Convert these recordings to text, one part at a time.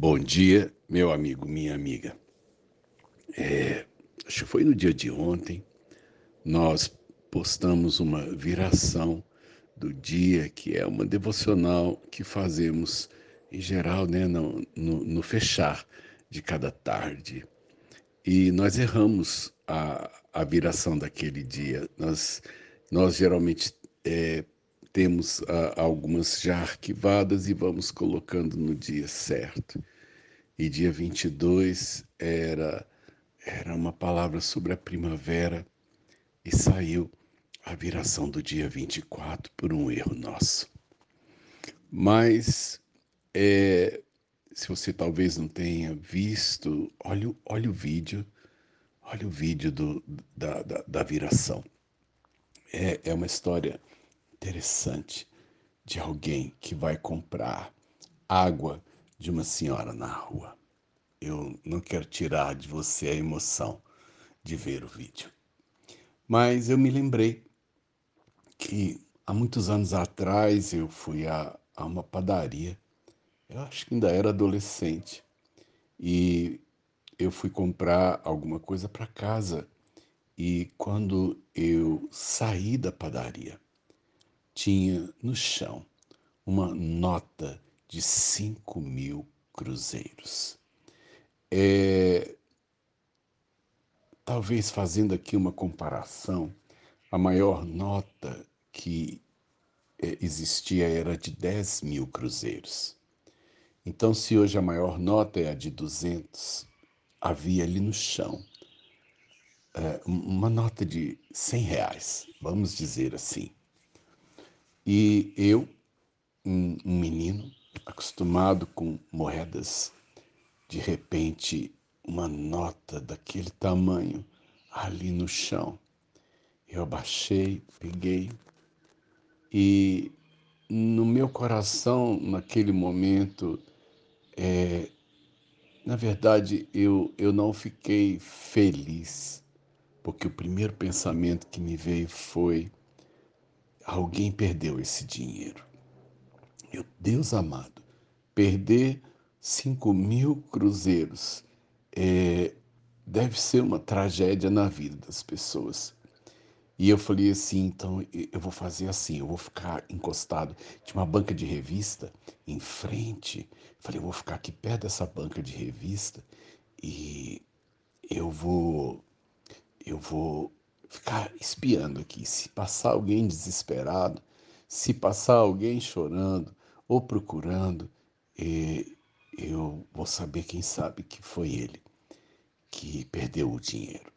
Bom dia, meu amigo, minha amiga. É, acho que foi no dia de ontem, nós postamos uma viração do dia, que é uma devocional que fazemos em geral, né, no, no, no fechar de cada tarde. E nós erramos a, a viração daquele dia. Nós, nós geralmente é, temos a, algumas já arquivadas e vamos colocando no dia certo. E dia 22 era, era uma palavra sobre a primavera e saiu a viração do dia 24 por um erro nosso. Mas é, se você talvez não tenha visto, olhe, olhe o vídeo, olhe o vídeo do, da, da, da viração. É, é uma história interessante de alguém que vai comprar água de uma senhora na rua. Eu não quero tirar de você a emoção de ver o vídeo. Mas eu me lembrei que há muitos anos atrás eu fui a, a uma padaria eu acho que ainda era adolescente. E eu fui comprar alguma coisa para casa. E quando eu saí da padaria, tinha no chão uma nota de 5 mil cruzeiros. É, talvez fazendo aqui uma comparação, a maior nota que é, existia era de 10 mil cruzeiros. Então, se hoje a maior nota é a de 200, havia ali no chão é, uma nota de 100 reais, vamos dizer assim. E eu, um, menino acostumado com moedas, de repente, uma nota daquele tamanho ali no chão. Eu abaixei, peguei e no meu coração, naquele momento, é, na verdade, eu, eu não fiquei feliz, porque o primeiro pensamento que me veio foi: alguém perdeu esse dinheiro. Meu Deus amado, perder cinco mil cruzeiros é, deve ser uma tragédia na vida das pessoas. E eu falei assim, então eu vou fazer assim, eu vou ficar encostado. Tinha uma banca de revista em frente. Falei, eu vou ficar aqui perto dessa banca de revista e eu vou eu vou ficar espiando aqui. Se passar alguém desesperado, se passar alguém chorando ou procurando, eu vou saber quem sabe que foi ele que perdeu o dinheiro.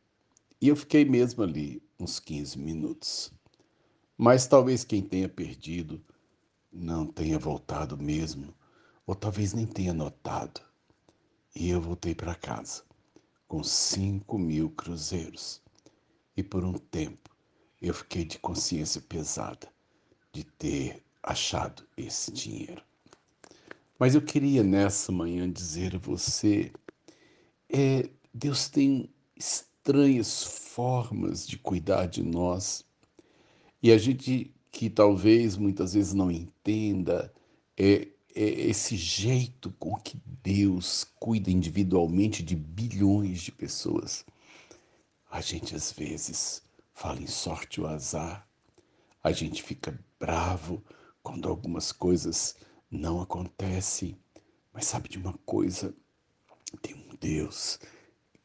E eu fiquei mesmo ali uns 15 minutos. Mas talvez quem tenha perdido não tenha voltado mesmo, ou talvez nem tenha notado. E eu voltei para casa com cinco mil cruzeiros. E por um tempo eu fiquei de consciência pesada de ter achado esse dinheiro. Mas eu queria nessa manhã dizer a você: é, Deus tem estranhas formas de cuidar de nós. E a gente que talvez muitas vezes não entenda é, é esse jeito com que Deus cuida individualmente de bilhões de pessoas. A gente às vezes fala em sorte ou azar, a gente fica bravo quando algumas coisas não acontecem, mas sabe de uma coisa? Tem um Deus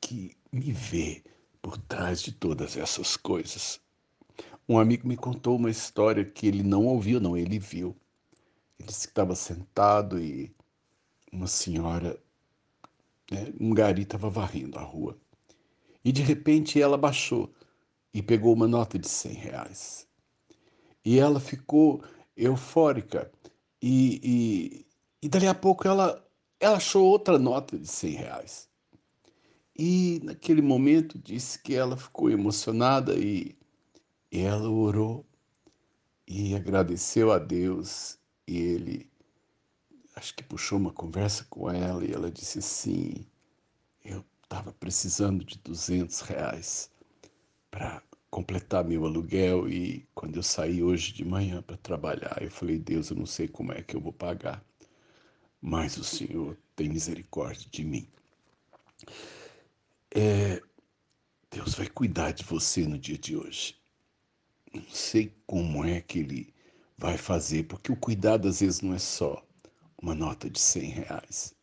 que me vê por trás de todas essas coisas. Um amigo me contou uma história que ele não ouviu, não, ele viu. Ele estava sentado e uma senhora, né, um gari estava varrendo a rua. E de repente ela baixou e pegou uma nota de 100 reais. E ela ficou eufórica. E, e, e dali a pouco ela, ela achou outra nota de 100 reais. E naquele momento disse que ela ficou emocionada e ela orou e agradeceu a Deus. E ele, acho que puxou uma conversa com ela e ela disse assim: Eu estava precisando de 200 reais para completar meu aluguel e quando eu saí hoje de manhã para trabalhar, eu falei: Deus, eu não sei como é que eu vou pagar. mas o Senhor tem misericórdia de mim. É, Deus vai cuidar de você no dia de hoje. Não sei como é que Ele vai fazer, porque o cuidado às vezes não é só uma nota de 100 reais.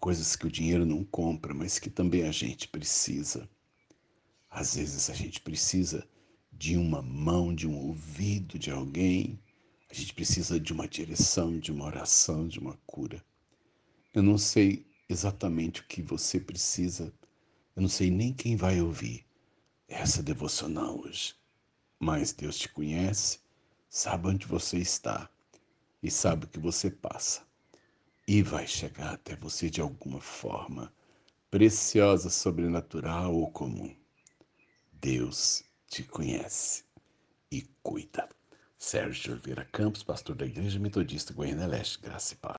Coisas que o dinheiro não compra, mas que também a gente precisa. Às vezes a gente precisa de uma mão, de um ouvido de alguém. A gente precisa de uma direção, de uma oração, de uma cura. Eu não sei exatamente o que você precisa. Eu não sei nem quem vai ouvir essa devocional hoje. Mas Deus te conhece, sabe onde você está e sabe o que você passa. E vai chegar até você de alguma forma, preciosa, sobrenatural ou comum. Deus te conhece e cuida. Sérgio Oliveira Campos, pastor da Igreja Metodista Goiânia Leste, graça e paz.